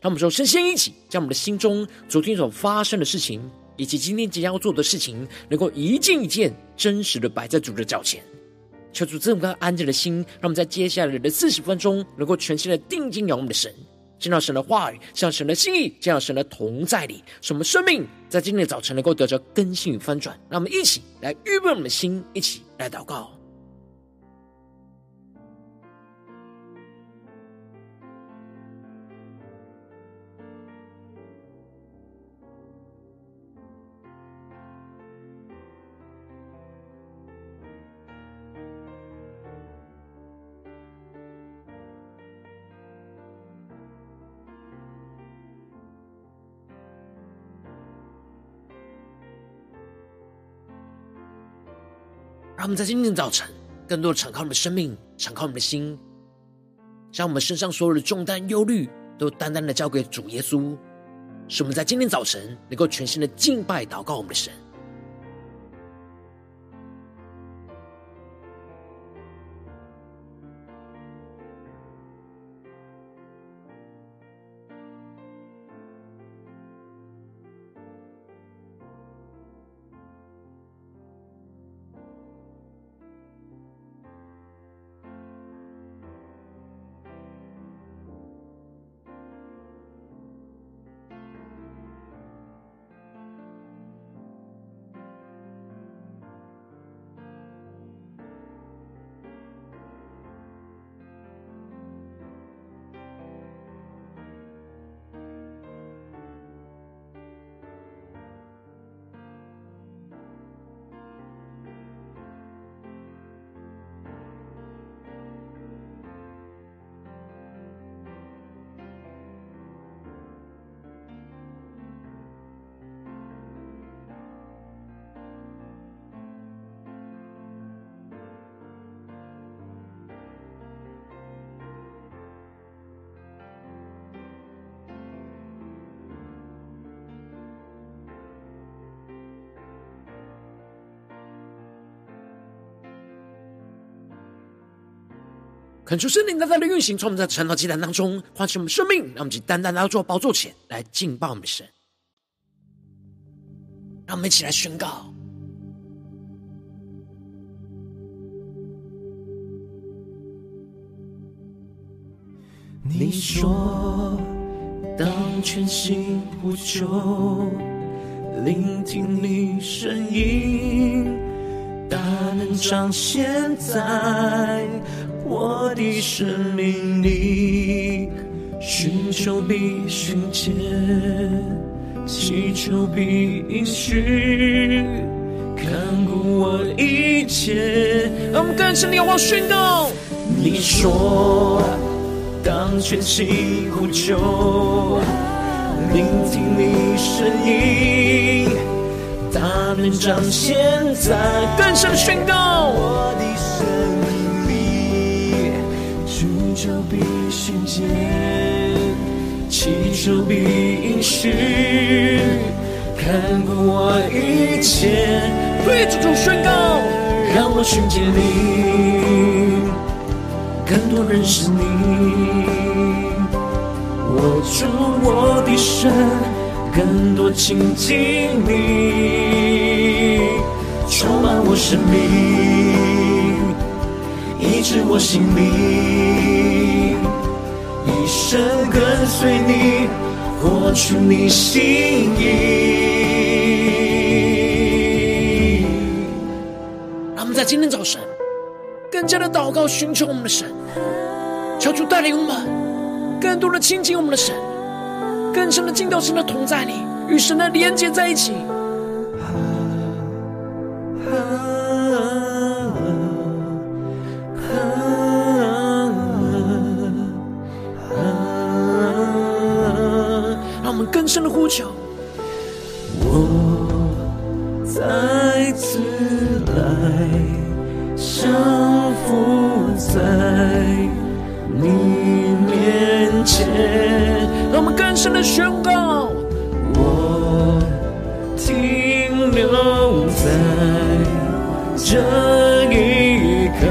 让我们说，身心一起，将我们的心中昨天所发生的事情，以及今天即将要做的事情，能够一件一件真实的摆在主的脚前，求主这么个安静的心，让我们在接下来的四十分钟，能够全心的定睛仰望我们的神，见到神的话语，向神的心意，见到神的同在里，使我们生命在今天的早晨能够得着更新与翻转。让我们一起来预备我们的心，一起来祷告。让我们在今天早晨，更多的敞开我们的生命，敞开我们的心，将我们身上所有的重担、忧虑，都单单的交给主耶稣，使我们在今天早晨能够全新的敬拜、祷告我们的神。恳求圣灵单单的运行，从我们在晨祷祭坛当中唤醒我们生命，让我们去单单来到主宝座前来敬拜我们的神。让我们一起来宣告：你说，当全心呼求，聆听你声音，大能彰显在。我的生命里，寻求必寻见，祈求必应许，看顾我一切。让我们更深地仰望宣告。你说，当全心呼求，聆听你声音，大能彰显在。更深宣告。去，看顾我一切。对主主宣告，让我寻见你，更多认识你。握住我的神，更多亲近你，充满我生命，医治我心灵。一生跟随你，活出你心意。让我们在今天早晨更加的祷告，寻求我们的神，求主带领我们更多的亲近我们的神，更深的进到神的同在里，与神的连接在一起。更深的呼求。我再次来降服在你面前，让我们更深的宣告。我停留在这一刻，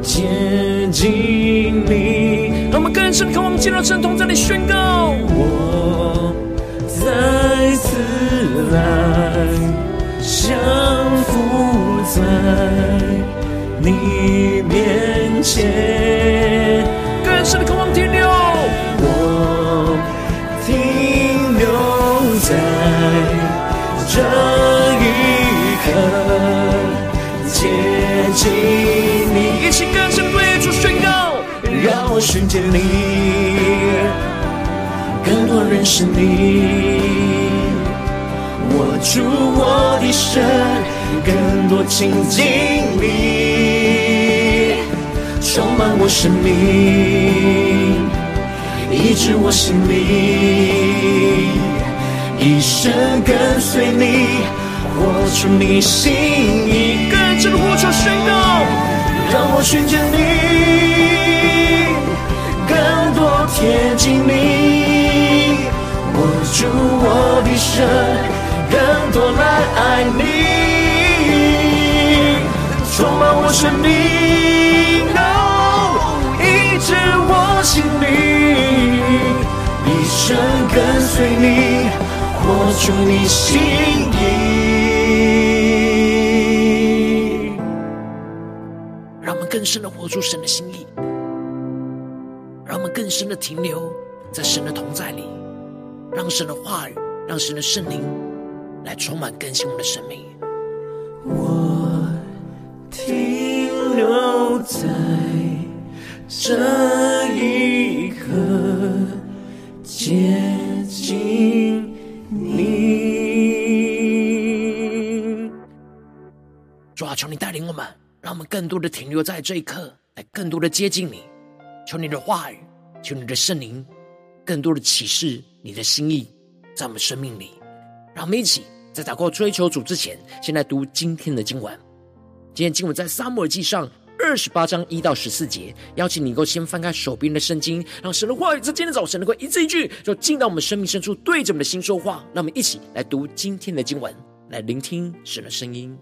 接近你。让我们更深的渴望进入神同在里宣告。来降服在你面前，更深的渴望停留。我停留在这一刻，接近你，一起更深对主宣告，让我寻见你，更多认识你。握住我的神，更多亲近你，充满我生命，医治我心灵，一生跟随你，活出你心意。更深的呼求宣告，让我寻见你，更多贴近你，握住我的手。更多来爱你，充满我生命，医治我心灵，一生跟随你，活出你心意。让我们更深的活出神的心意，让我们更深的停留在神的同在里，让神的话语，让神的圣灵。来充满更新我们的生命。我停留在这一刻，接近你。主啊，求你带领我们，让我们更多的停留在这一刻，来更多的接近你。求你的话语，求你的圣灵，更多的启示你的心意，在我们生命里。让我们一起在祷告追求主之前，先来读今天的经文。今天经文在撒母耳记上二十八章一到十四节。邀请你能够先翻开手边的圣经，让神的话语在今天早晨能够一字一句，就进到我们生命深处，对着我们的心说话。让我们一起来读今天的经文，来聆听神的声音。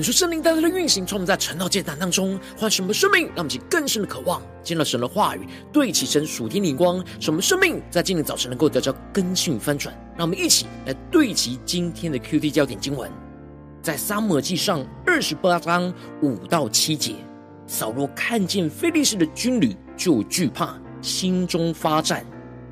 恳求圣灵带来的运行，从我们在晨祷祭坛当中唤醒我们生命，让我们去更深的渴望见到神的话语，对齐神属天灵光，使我们生命在今天早晨能够得到更新与翻转。让我们一起来对齐今天的 QT 焦点经文，在撒母记上二十八章五到七节，扫罗看见非利士的军旅，就惧怕，心中发战。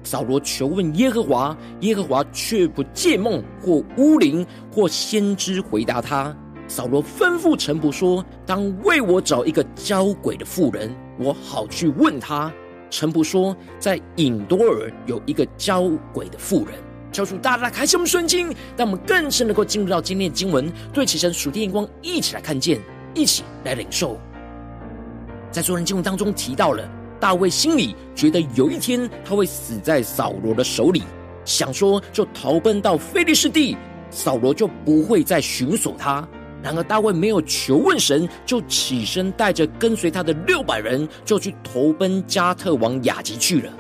扫罗求问耶和华，耶和华却不借梦或巫灵或先知回答他。扫罗吩咐臣仆说：“当为我找一个交鬼的妇人，我好去问他。”臣仆说：“在隐多尔有一个交鬼的妇人。”求主大大开启我们顺经，让我们更深能够进入到今天的经文，对齐神属天眼光，一起来看见，一起来领受。在昨天经文当中提到了大卫心里觉得有一天他会死在扫罗的手里，想说就逃奔到非利士地，扫罗就不会再寻索他。然而大卫没有求问神，就起身带着跟随他的六百人，就去投奔加特王雅吉去了。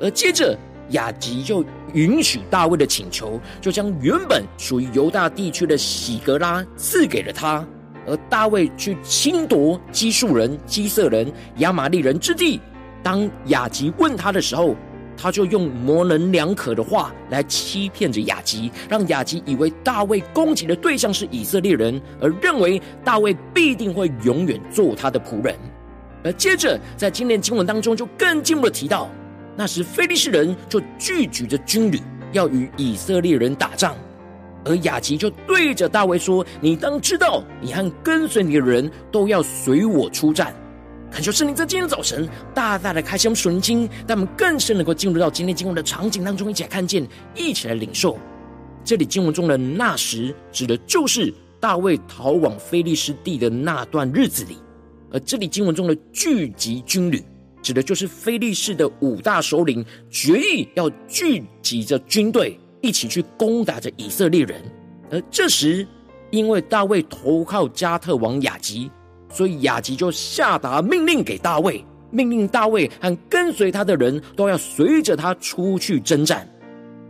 而接着雅吉就允许大卫的请求，就将原本属于犹大地区的喜格拉赐给了他。而大卫去侵夺基述人、基色人、亚玛利人之地。当雅吉问他的时候，他就用模棱两可的话来欺骗着雅吉，让雅吉以为大卫攻击的对象是以色列人，而认为大卫必定会永远做他的仆人。而接着在今天经文当中，就更进一步的提到，那时非利士人就聚集着军旅要与以色列人打仗，而雅吉就对着大卫说：“你当知道，你和跟随你的人都要随我出战。”恳求圣灵在今天早晨大大的开箱纯经，让我们更深能够进入到今天经文的场景当中，一起来看见，一起来领受。这里经文中的那时，指的就是大卫逃往非利士地的那段日子里；而这里经文中的聚集军旅，指的就是非利士的五大首领决意要聚集着军队，一起去攻打着以色列人。而这时，因为大卫投靠加特王雅吉。所以雅吉就下达命令给大卫，命令大卫和跟随他的人都要随着他出去征战。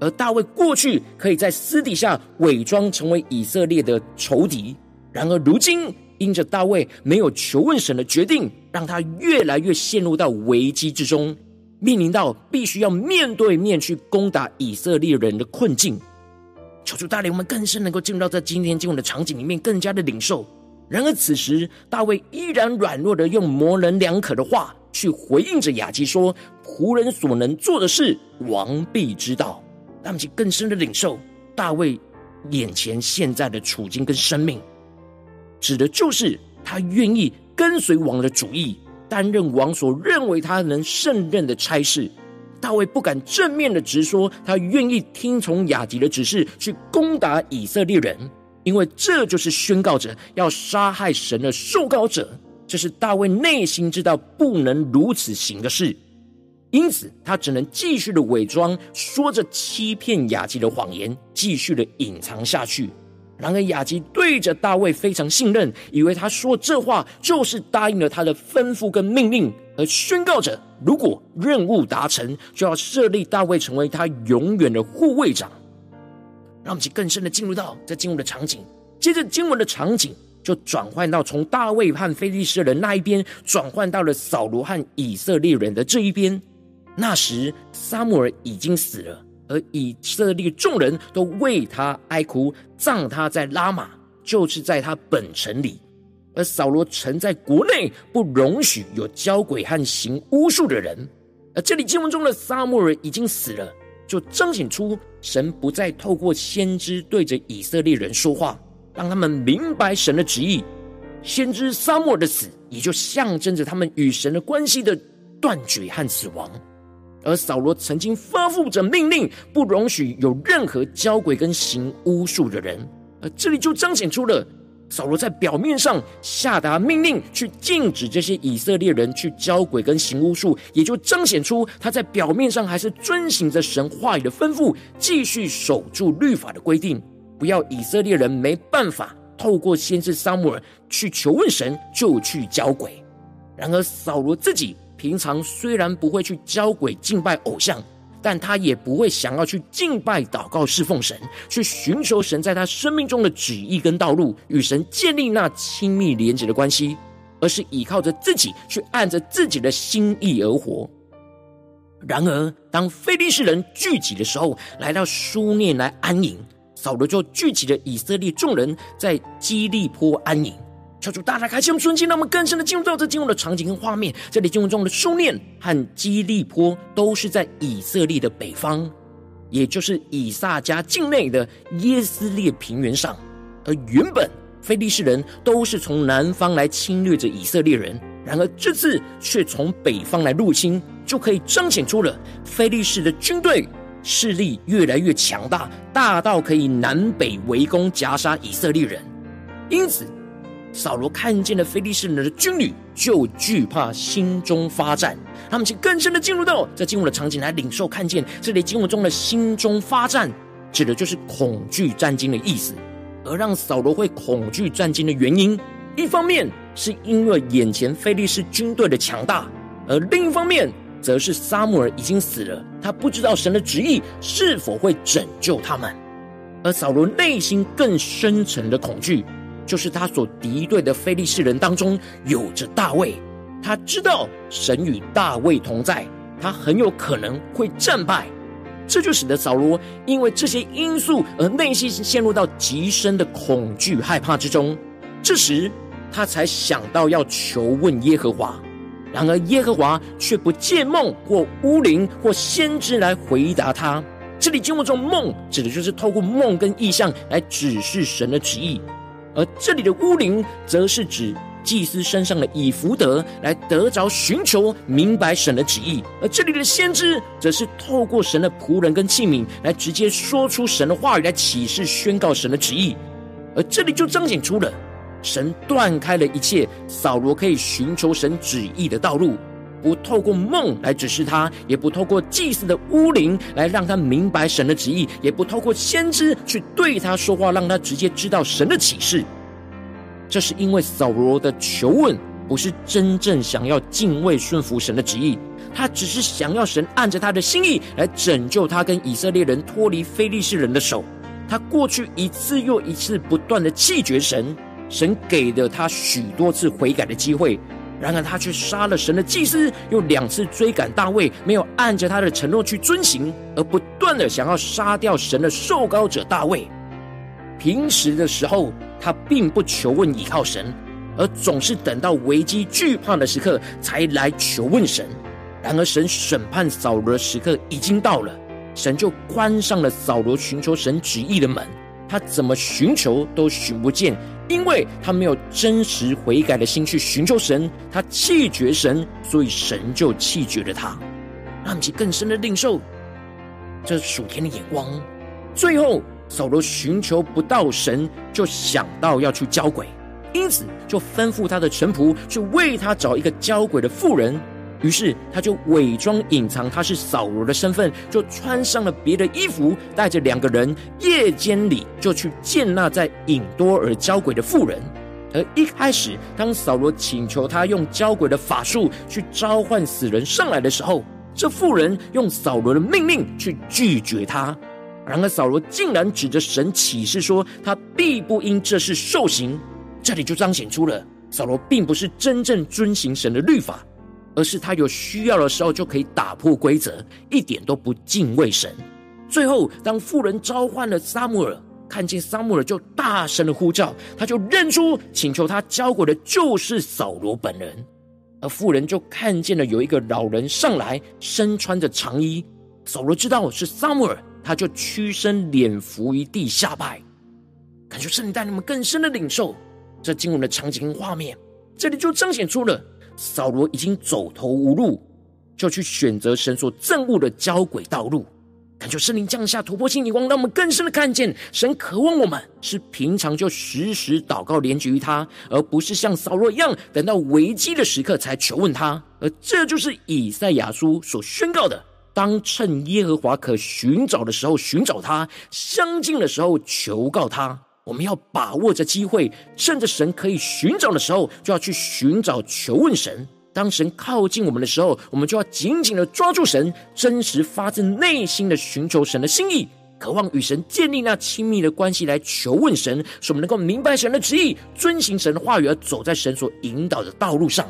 而大卫过去可以在私底下伪装成为以色列的仇敌，然而如今因着大卫没有求问神的决定，让他越来越陷入到危机之中，面临到必须要面对面去攻打以色列人的困境。求主带领我们更深能够进入到这今天经文的场景里面，更加的领受。然而此时，大卫依然软弱的用模棱两可的话去回应着雅吉说：“仆人所能做的事，王必知道。”让我们更深的领受大卫眼前现在的处境跟生命，指的就是他愿意跟随王的主意，担任王所认为他能胜任的差事。大卫不敢正面的直说，他愿意听从雅吉的指示去攻打以色列人。因为这就是宣告着要杀害神的受膏者，这是大卫内心知道不能如此行的事，因此他只能继续的伪装，说着欺骗雅吉的谎言，继续的隐藏下去。然而雅吉对着大卫非常信任，以为他说这话就是答应了他的吩咐跟命令，而宣告着如果任务达成，就要设立大卫成为他永远的护卫长。让我们去更深的进入到这经文的场景，接着经文的场景就转换到从大卫和非利士人那一边，转换到了扫罗和以色列人的这一边。那时撒母耳已经死了，而以色列众人都为他哀哭，葬他在拉玛，就是在他本城里。而扫罗曾在国内不容许有交鬼和行巫术的人。而这里经文中的撒母耳已经死了。就彰显出神不再透过先知对着以色列人说话，让他们明白神的旨意。先知撒母耳的死，也就象征着他们与神的关系的断绝和死亡。而扫罗曾经发布着命令，不容许有任何交鬼跟行巫术的人。而这里就彰显出了。扫罗在表面上下达命令，去禁止这些以色列人去交鬼跟行巫术，也就彰显出他在表面上还是遵行着神话语的吩咐，继续守住律法的规定，不要以色列人没办法透过先知撒母耳去求问神，就去交鬼。然而扫罗自己平常虽然不会去交鬼敬拜偶像，但他也不会想要去敬拜、祷告、侍奉神，去寻求神在他生命中的旨意跟道路，与神建立那亲密连结的关系，而是依靠着自己去按着自己的心意而活。然而，当非利士人聚集的时候，来到书念来安营，扫罗就聚集了以色列众人在基利波安营。求主大大开启我们顺境，让我们更深的进入到这经文的场景跟画面。这里经文中的书念和基利波都是在以色列的北方，也就是以撒家境内的耶斯列平原上。而原本非利士人都是从南方来侵略着以色列人，然而这次却从北方来入侵，就可以彰显出了非利士的军队势力越来越强大，大到可以南北围攻夹杀以色列人。因此，扫罗看见了非利士人的军旅，就惧怕，心中发战。他们请更深的进入到这经文的场景来领受看见，这里经文中的心中发战，指的就是恐惧战惊的意思。而让扫罗会恐惧战惊的原因，一方面是因为眼前非利士军队的强大，而另一方面则是撒母耳已经死了，他不知道神的旨意是否会拯救他们。而扫罗内心更深沉的恐惧。就是他所敌对的非利士人当中有着大卫，他知道神与大卫同在，他很有可能会战败，这就使得扫罗因为这些因素而内心陷入到极深的恐惧害怕之中。这时他才想到要求问耶和华，然而耶和华却不借梦或巫灵或先知来回答他。这里经文中梦指的就是透过梦跟意象来指示神的旨意。而这里的巫灵，则是指祭司身上的以福德，来得着寻求明白神的旨意；而这里的先知，则是透过神的仆人跟器皿，来直接说出神的话语，来启示宣告神的旨意。而这里就彰显出了神断开了一切扫罗可以寻求神旨意的道路，不透过梦来指示他，也不透过祭司的巫灵来让他明白神的旨意，也不透过先知去对他说话，让他直接知道神的启示。这是因为扫罗的求问不是真正想要敬畏顺服神的旨意，他只是想要神按着他的心意来拯救他跟以色列人脱离非利士人的手。他过去一次又一次不断的弃绝神，神给了他许多次悔改的机会。然而他却杀了神的祭司，又两次追赶大卫，没有按着他的承诺去遵行，而不断的想要杀掉神的受膏者大卫。平时的时候，他并不求问倚靠神，而总是等到危机惧怕的时刻才来求问神。然而神审判扫罗的时刻已经到了，神就关上了扫罗寻求神旨意的门。他怎么寻求都寻不见，因为他没有真实悔改的心去寻求神，他气绝神，所以神就气绝了他。让其更深的领受这属天的眼光。最后，扫罗寻求不到神，就想到要去交鬼，因此就吩咐他的臣仆去为他找一个交鬼的妇人。于是他就伪装隐藏他是扫罗的身份，就穿上了别的衣服，带着两个人，夜间里就去见那在隐多珥交鬼的妇人。而一开始，当扫罗请求他用交鬼的法术去召唤死人上来的时候，这妇人用扫罗的命令去拒绝他。然而扫罗竟然指着神启示说，他必不因这事受刑。这里就彰显出了扫罗并不是真正遵行神的律法。而是他有需要的时候就可以打破规则，一点都不敬畏神。最后，当富人召唤了撒母耳，看见撒母耳就大声的呼叫，他就认出请求他交鬼的就是扫罗本人。而富人就看见了有一个老人上来，身穿着长衣。扫罗知道是撒母耳，他就屈身脸伏于地下拜。感谢圣灵带你们更深的领受这经文的场景画面，这里就彰显出了。扫罗已经走投无路，就去选择神所憎恶的交鬼道路。感谢圣灵降下突破性眼光，让我们更深的看见神渴望我们是平常就时时祷告连结于他，而不是像扫罗一样等到危机的时刻才求问他。而这就是以赛亚书所宣告的：当趁耶和华可寻找的时候寻找他，相近的时候求告他。我们要把握着机会，趁着神可以寻找的时候，就要去寻找求问神。当神靠近我们的时候，我们就要紧紧的抓住神，真实发自内心的寻求神的心意，渴望与神建立那亲密的关系，来求问神，使我们能够明白神的旨意，遵行神的话语，而走在神所引导的道路上。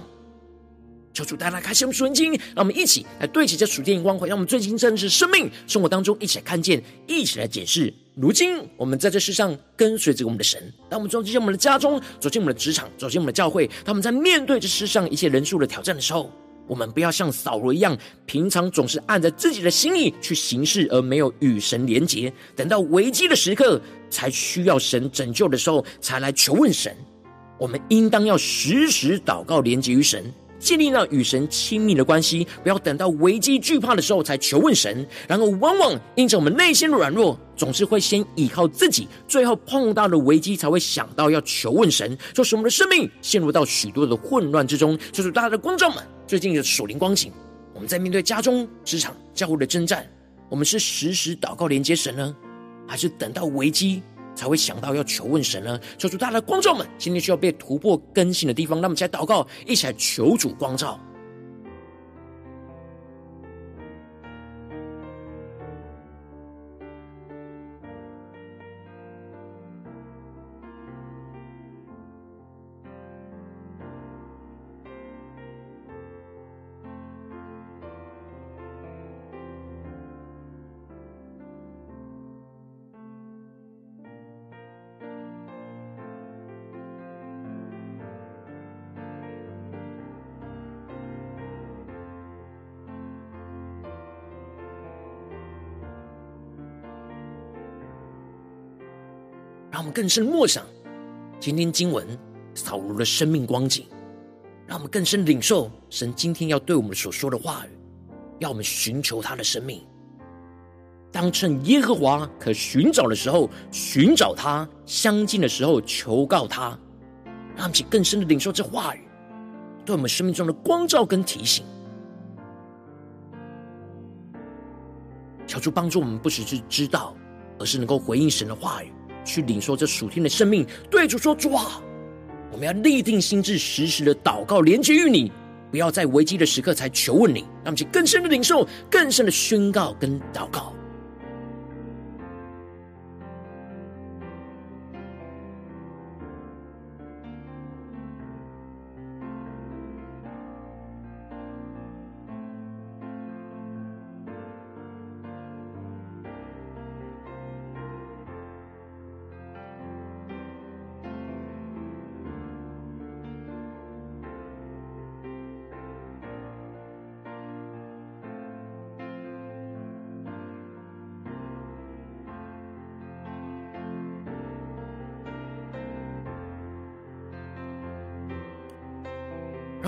求主大家开启我们属灵经，让我们一起来对齐这属天的光辉，让我们最近真实生命生活当中一起来看见，一起来解释。如今我们在这世上跟随着我们的神，当我们走进我们的家中，走进我们的职场，走进我们的教会，他们在面对这世上一切人数的挑战的时候，我们不要像扫罗一样，平常总是按着自己的心意去行事，而没有与神连结，等到危机的时刻才需要神拯救的时候，才来求问神。我们应当要时时祷告，连结于神。建立了与神亲密的关系，不要等到危机惧怕的时候才求问神。然后，往往因着我们内心的软弱，总是会先依靠自己，最后碰到了危机才会想到要求问神，就使我们的生命陷入到许多的混乱之中。就是大家的观众们最近的属灵光景，我们在面对家中、职场、教会的征战，我们是时时祷告连接神呢，还是等到危机才会想到要求问神呢？求主，大的光照们，今天需要被突破更新的地方，那么在祷告，一起来求主光照。更深默想今天经文扫罗的生命光景，让我们更深领受神今天要对我们所说的话语，要我们寻求他的生命。当趁耶和华可寻找的时候寻找他，相近的时候求告他，让我们更深的领受这话语对我们生命中的光照跟提醒。求主帮助我们，不只是知道，而是能够回应神的话语。去领受这属天的生命，对主说：“主啊，我们要立定心智，时时的祷告，连接于你，不要在危机的时刻才求问你，让我们去更深的领受，更深的宣告跟祷告。”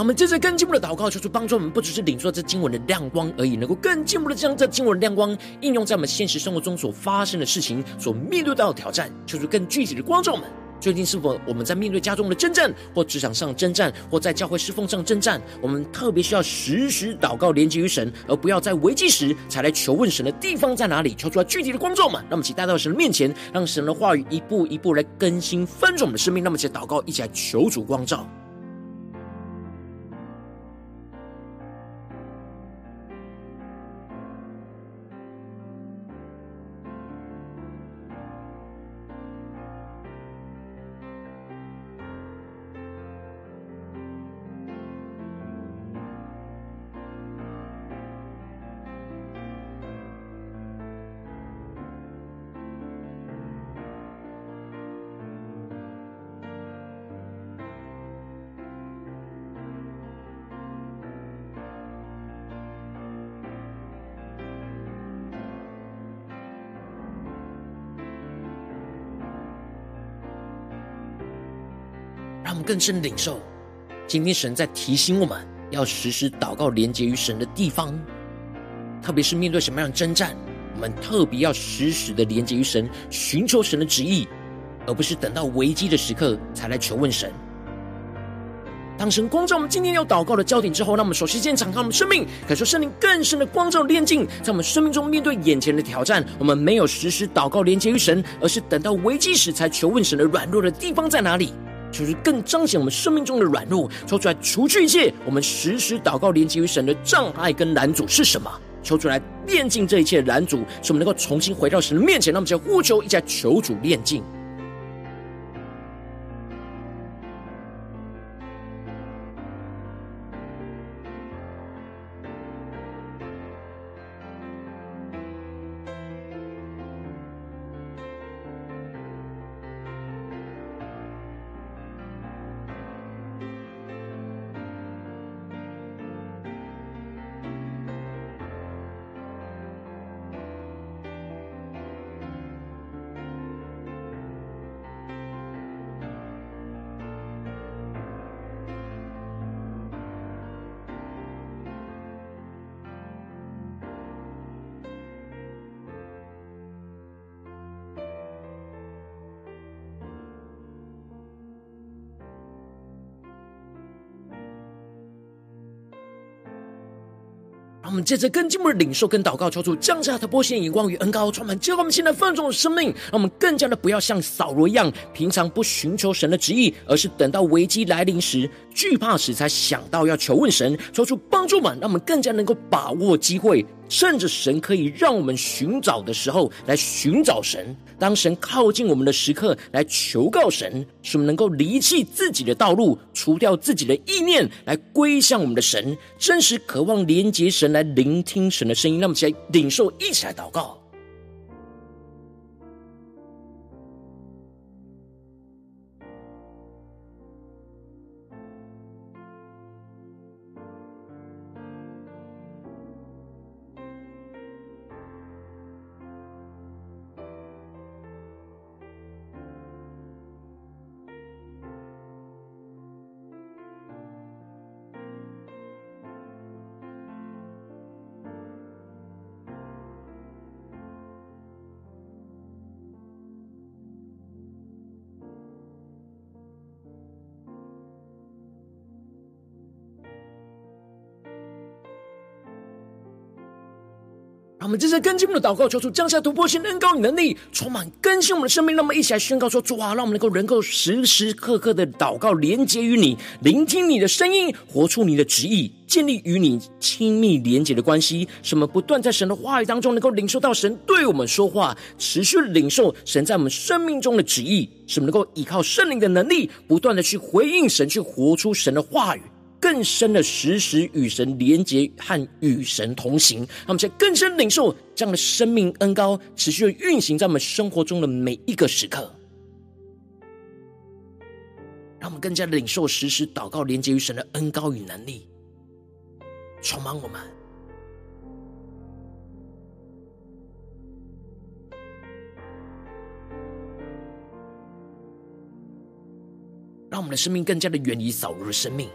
我们接着更进一步的祷告，求主帮助我们，不只是领受这经文的亮光而已，能够更进一步的将这经文的亮光应用在我们现实生活中所发生的事情、所面对到的挑战。求主更具体的光照我们，最近是否我们在面对家中的征战，或职场上征战，或在教会侍奉上征战，我们特别需要时时祷告连接于神，而不要在危机时才来求问神的地方在哪里？求出来具体的光照我们，让我们一起带到神的面前，让神的话语一步一步来更新翻转我们的生命。让我们一起祷告，一起来求主光照。更深领受，今天神在提醒我们要时时祷告，连接于神的地方，特别是面对什么样的征战，我们特别要时时的连接于神，寻求神的旨意，而不是等到危机的时刻才来求问神。当神光照我们今天要祷告的焦点之后，让我们首先先敞开我们生命，感受圣灵更深的光照炼净，在我们生命中面对眼前的挑战，我们没有时时祷告连接于神，而是等到危机时才求问神的软弱的地方在哪里。就是更彰显我们生命中的软弱，抽出来除去一切我们时时祷告连接于神的障碍跟拦阻是什么？抽出来炼净这一切拦阻，使我们能够重新回到神的面前。那么，就呼求，一起来求主炼净。借着更进步的领受跟祷告，求主降下突破性眼光与恩膏，充满浇灌我们现在丰盛的生命。让我们更加的不要像扫罗一样，平常不寻求神的旨意，而是等到危机来临时、惧怕时才想到要求问神，求主帮助们，让我们更加能够把握机会。趁着神可以让我们寻找的时候来寻找神，当神靠近我们的时刻来求告神，使我们能够离弃自己的道路，除掉自己的意念，来归向我们的神，真实渴望连接神，来聆听神的声音。让我们起来领受，一起来祷告。这次更进我们的祷告，求主降下突破性的恩膏与能力，充满更新我们的生命。那么一起来宣告说：主啊，让我们能够能够时时刻刻的祷告，连接于你，聆听你的声音，活出你的旨意，建立与你亲密连接的关系。什么不断在神的话语当中，能够领受到神对我们说话，持续领受神在我们生命中的旨意。什么能够依靠圣灵的能力，不断的去回应神，去活出神的话语。更深的时时与神连结和与神同行，让我们在更深领受这样的生命恩膏，持续的运行在我们生活中的每一个时刻。让我们更加的领受时时祷告连接于神的恩膏与能力，充满我们，让我们的生命更加的远离扫罗的生命。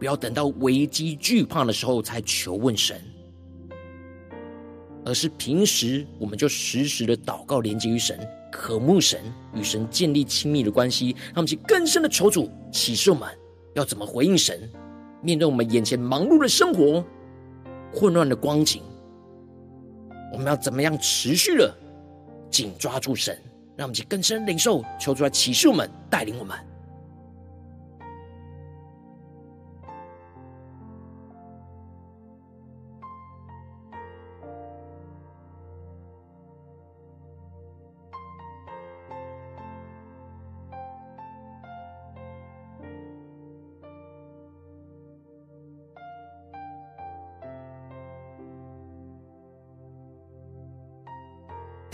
不要等到危机惧怕的时候才求问神，而是平时我们就时时的祷告连接于神，渴慕神，与神建立亲密的关系。让我们去更深的求主启示我们要怎么回应神，面对我们眼前忙碌的生活、混乱的光景，我们要怎么样持续的紧抓住神？让我们去更深领受，求主来启示我们，带领我们。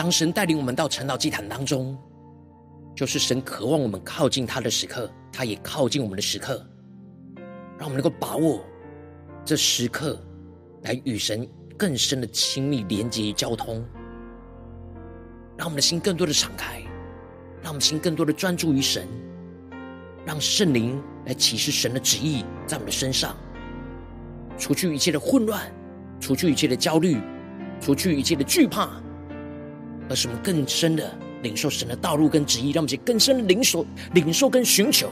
当神带领我们到晨祷祭坛当中，就是神渴望我们靠近他的时刻，他也靠近我们的时刻，让我们能够把握这时刻，来与神更深的亲密连接交通，让我们的心更多的敞开，让我们心更多的专注于神，让圣灵来启示神的旨意在我们的身上，除去一切的混乱，除去一切的焦虑，除去一切的惧怕。而是我们更深的领受神的道路跟旨意，让我们去更深领受、领受跟寻求。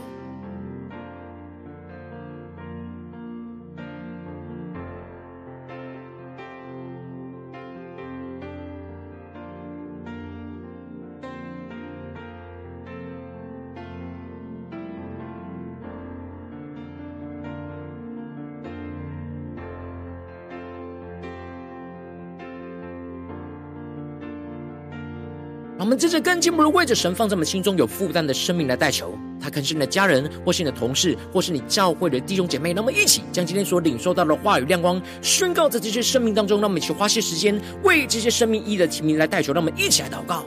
们接着更进一步的为着神放在我们心中有负担的生命来代求，他可是你的家人，或是你的同事，或是你教会的弟兄姐妹。那么一起将今天所领受到的话语亮光宣告在这些生命当中。让我们一起花些时间为这些生命意义的提名来代求。让我们一起来祷告。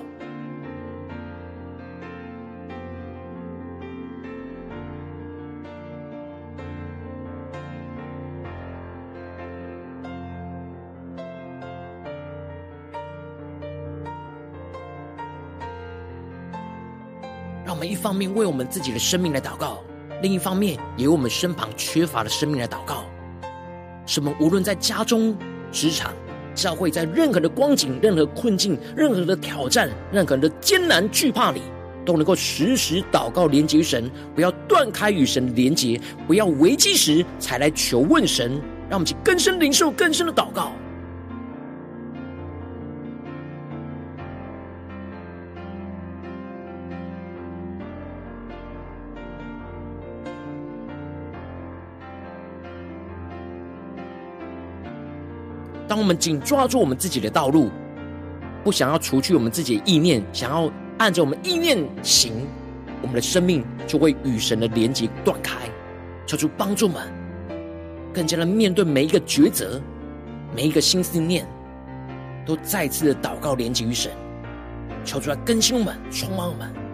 一方面为我们自己的生命来祷告，另一方面也为我们身旁缺乏的生命来祷告。什么无论在家中、职场、教会，在任何的光景、任何困境、任何的挑战、任何的艰难惧怕里，都能够时时祷告连接神，不要断开与神的连接，不要危机时才来求问神。让我们去更深领受更深的祷告。我们紧抓住我们自己的道路，不想要除去我们自己的意念，想要按着我们意念行，我们的生命就会与神的连接断开。求主帮助我们，更加的面对每一个抉择，每一个心思念，都再次的祷告连接于神。求主来更新我们，充满我们。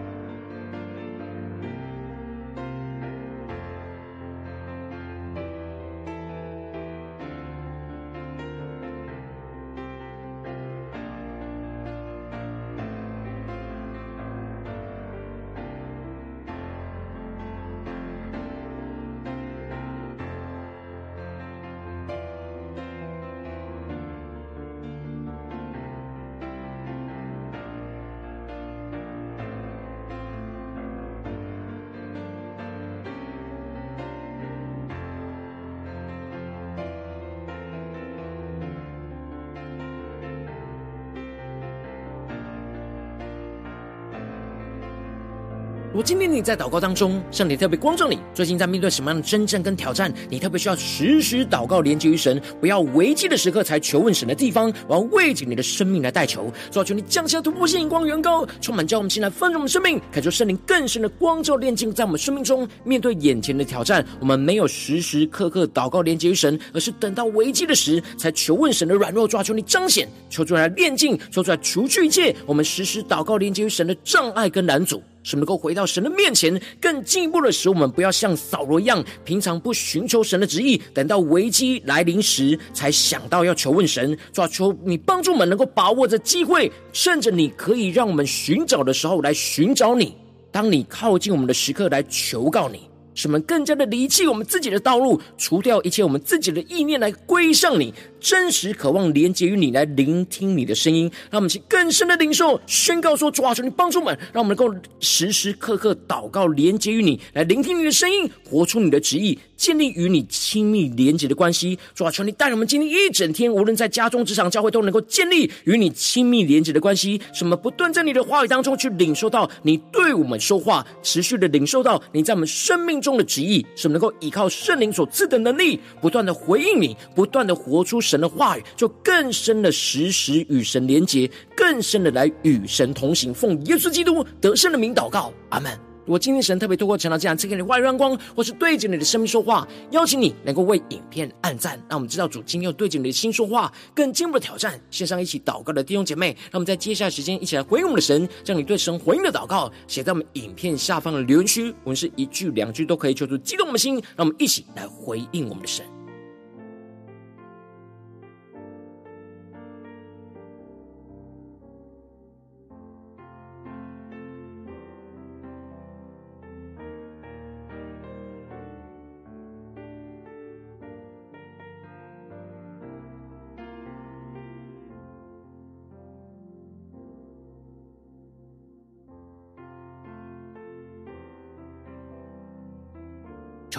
如今天你在祷告当中，圣灵特别光照你，最近在面对什么样的征战跟挑战？你特别需要时时祷告连接于神，不要危机的时刻才求问神的地方，我要为着你的生命来代求。主啊，求你降下突破性眼光，远高充满，叫我们进来丰盛我们生命，感受圣灵更深的光照炼净在我们生命中。面对眼前的挑战，我们没有时时刻刻祷告连接于神，而是等到危机的时才求问神的软弱。主啊，求你彰显，求出来炼净，求出来除去一切我们时时祷告连接于神的障碍跟拦阻。使能够回到神的面前，更进一步的使我们不要像扫罗一样，平常不寻求神的旨意，等到危机来临时才想到要求问神。主啊，求你帮助我们能够把握着机会，趁着你可以让我们寻找的时候来寻找你，当你靠近我们的时刻来求告你。使我们更加的离弃我们自己的道路，除掉一切我们自己的意念，来归向你，真实渴望连接于你，来聆听你的声音。让我们去更深的领受，宣告说：主啊，求你帮助我们，让我们能够时时刻刻祷告，连接于你，来聆听你的声音，活出你的旨意。建立与你亲密连结的关系，主啊，求你带我们今天一整天，无论在家中、职场、教会，都能够建立与你亲密连结的关系。什么不断在你的话语当中去领受到你对我们说话，持续的领受到你在我们生命中的旨意，什么能够依靠圣灵所赐的能力，不断的回应你，不断的活出神的话语，就更深的时时与神连结，更深的来与神同行。奉耶稣基督得胜的名祷告，阿门。如果今天神特别透过陈老这样赐给你话语亮光，或是对着你的生命说话，邀请你能够为影片按赞，让我们知道主今天又对着你的心说话，更进一步的挑战。线上一起祷告的弟兄姐妹，让我们在接下来时间一起来回应我们的神，将你对神回应的祷告写在我们影片下方的留言区，我们是一句两句都可以求助激动我们的心，让我们一起来回应我们的神。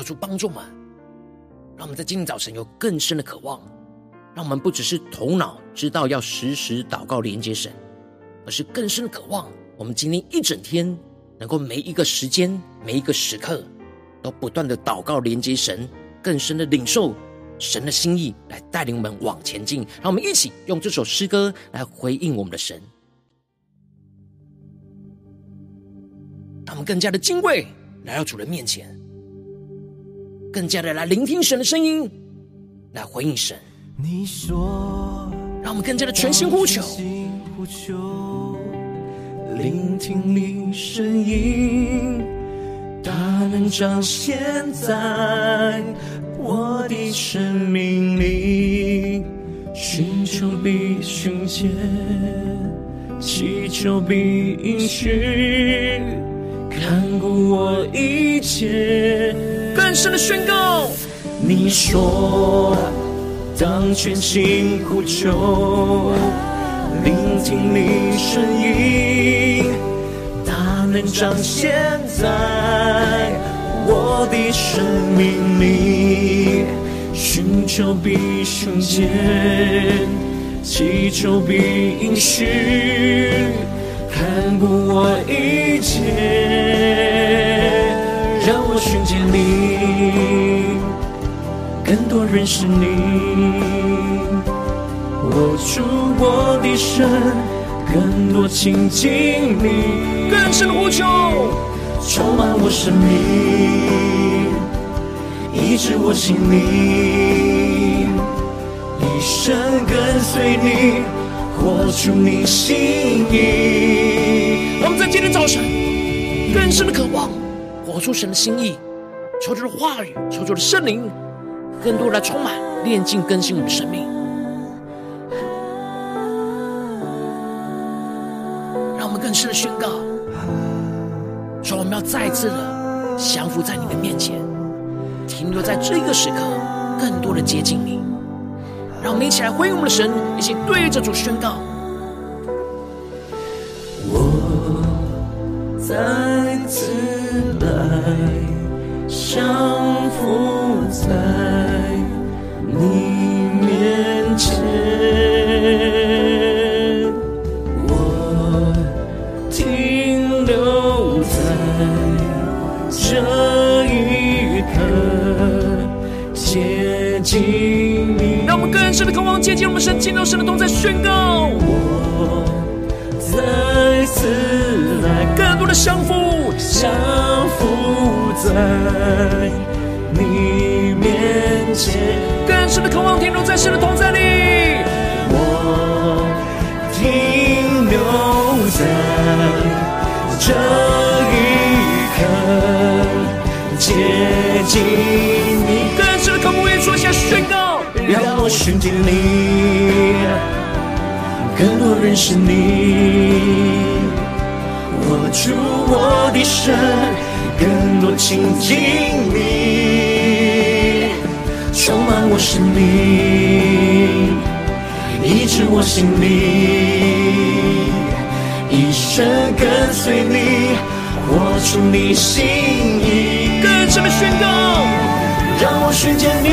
主帮助我们，让我们在今天早晨有更深的渴望，让我们不只是头脑知道要时时祷告连接神，而是更深的渴望，我们今天一整天能够每一个时间、每一个时刻都不断的祷告连接神，更深的领受神的心意，来带领我们往前进。让我们一起用这首诗歌来回应我们的神。让我们更加的敬畏，来到主人面前，更加的来聆听神的声音，来回应神。你说，让我们更加的全心呼求，呼求，聆听你声音，大能彰显在我的生命里，寻求必寻见，祈求必应许，看顾我一切，更深的宣告。你说。当全心呼求，聆听你声音，大能彰显在我的生命里，寻求必寻见，祈求必应许，看顾我一切，让我寻见你。更多认识你，握住我的手，更多亲近你，更深的呼求，充满我生命，医治我心灵，一生跟随你，活出你心意。我们在今天早晨更深的渴望，活出神的心意，求主的话语，求主的圣灵。更多来充满、炼净、更新我们的生命，让我们更深的宣告：说我们要再次的降服在你的面前，停留在这个时刻，更多的接近你。让我们一起来回应我们的神，一起对着主宣告：再次来降服在。你面前，我停留在这一刻，接近你。让我们更深的渴望接近我们神，见到神的同在，宣告。我再次降服，降服在你面前。更深的渴望停留在神的同在里，我停留在这一刻，接近你。更深的渴望，愿说下宣告，让我寻见你，更多认识你，握住我的神，更多亲近你。充满我生命，医治我心灵，一生跟随你，活出你心意。更深的宣告，让我遇见你，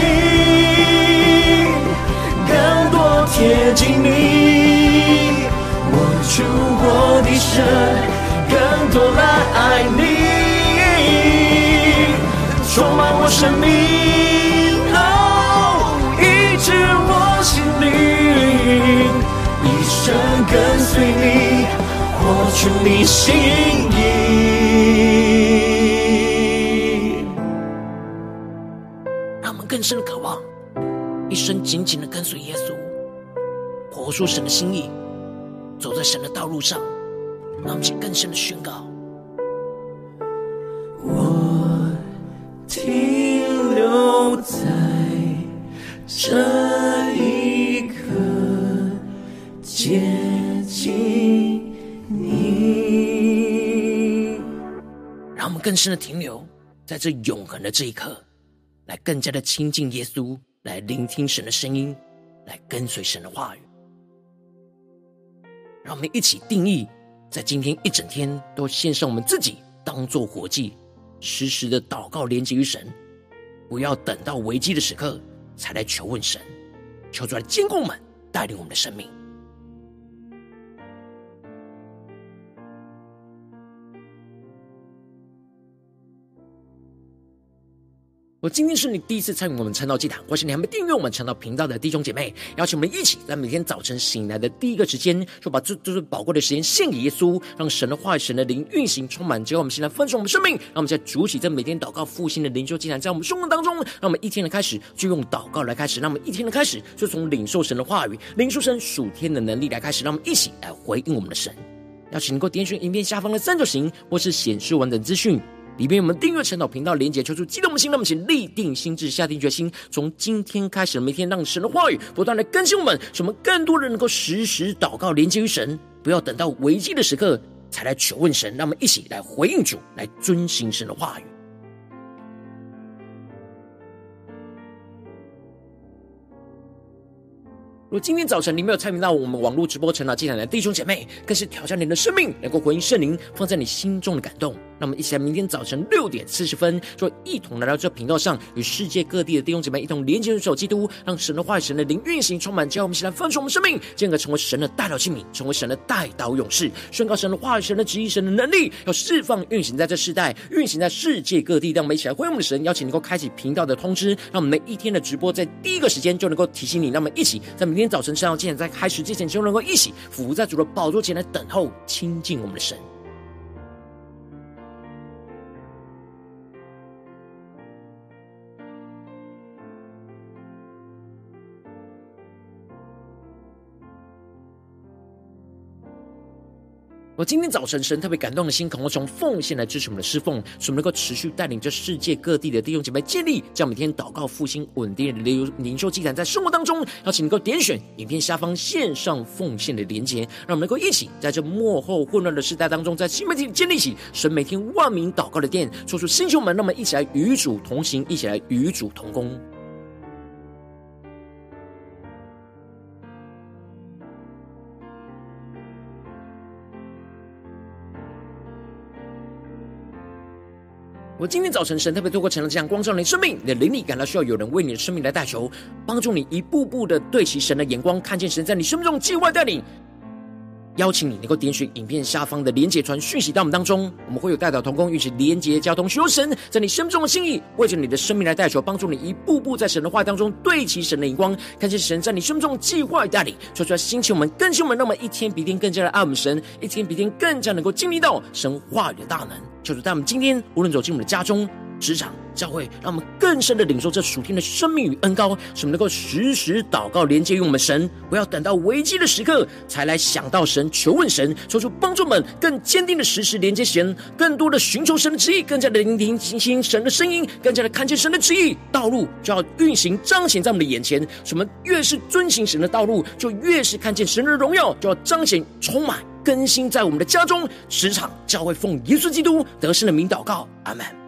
更多贴近你，握住我的手，更多来爱你，充满我生命。医治我心灵，一生跟随你，活出你心意，让我们更深的渴望，一生紧紧的跟随耶稣，活出神的心意，走在神的道路上。让我们去更深的宣告：我停留在这一刻。接近你，让我们更深的停留在这永恒的这一刻，来更加的亲近耶稣，来聆听神的声音，来跟随神的话语。让我们一起定义，在今天一整天都献上我们自己，当做活祭，时时的祷告连接于神，不要等到危机的时刻才来求问神，求主来坚固们，带领我们的生命。我今天是你第一次参与我们晨祷祭坛，或是你还没订阅我们晨祷频道的弟兄姐妹，邀请我们一起在每天早晨醒来的第一个时间，就把这这最宝贵的时间献给耶稣，让神的话语、神的灵运行充满，结果我们现在分盛我们生命，让我们在主起这每天祷告复兴的灵修祭坛，在我们生活当中，让我们一天的开始就用祷告来开始，让我们一天的开始就从领受神的话语、领受神属天的能力来开始，让我们一起来回应我们的神。邀请能够点选影片下方的三角形，或是显示完整资讯。里边我们订阅陈祷频道连接，求出激动的心，那么请立定心智，下定决心，从今天开始，每天让神的话语不断的更新我们，使我们更多人能够时时祷告连接于神，不要等到危机的时刻才来求问神。让我们一起来回应主，来遵行神的话语。如果今天早晨你没有参与到我们网络直播晨祷祭坛的弟兄姐妹，更是挑战你的生命，能够回应圣灵放在你心中的感动。那么，一起来，明天早晨六点四十分，就一同来到这频道上，与世界各地的弟兄姐妹一同连接、入手基督，让神的话语、神的灵运行，充满，叫我们一起来分盛我们生命，进而成为神的代祷器皿，成为神的代祷勇士，宣告神的话语、神的旨意、神的能力，要释放、运行在这世代，运行在世界各地。让我们一起来回应我们的神，邀请能够开启频道的通知，让我们每一天的直播在第一个时间就能够提醒你。那么，一起在明天天早晨晨祷祭坛在开始之前，就能够一起伏在主的宝座前来等候亲近我们的神。今天早晨，神特别感动的心，渴望从奉献来支持我们的侍奉，使我们能够持续带领着世界各地的弟兄姐妹建立，这样每天祷告复兴稳定的灵灵修祭坛，在生活当中，邀请能够点选影片下方线上奉献的连结，让我们能够一起在这幕后混乱的时代当中，在新媒体建立起神每天万名祷告的殿，说出星球们，让我们一起来与主同行，一起来与主同工。我今天早晨，神特别透过成了这样光照你的生命，你的灵力感到需要有人为你的生命来带球，帮助你一步步的对齐神的眼光，看见神在你生命中计划带领。邀请你能够点选影片下方的连结传讯息到我们当中，我们会有代祷同工，与其连结交通，求神在你生命中的心意，为着你的生命来代求，帮助你一步步在神的话当中对齐神的眼光，看见神在你生命中的计划与带领，说出来兴起我们更新我们，让我们一天比一天更加的爱我们神，一天比一天更加能够经历到神话语的大能。就是在我们今天，无论走进我们的家中、职场、教会，让我们更深的领受这属天的生命与恩膏，使我们能够时时祷告连接于我们神，不要等到危机的时刻才来想到神、求问神，求出帮助我们更坚定的时时连接神，更多的寻求神的旨意，更加的聆听、倾听神的声音，更加的看见神的旨意道路就要运行彰显在我们的眼前。使我们越是遵行神的道路，就越是看见神的荣耀，就要彰显充满。更新在我们的家中、职场、教会，奉耶稣基督得胜的名祷告，阿门。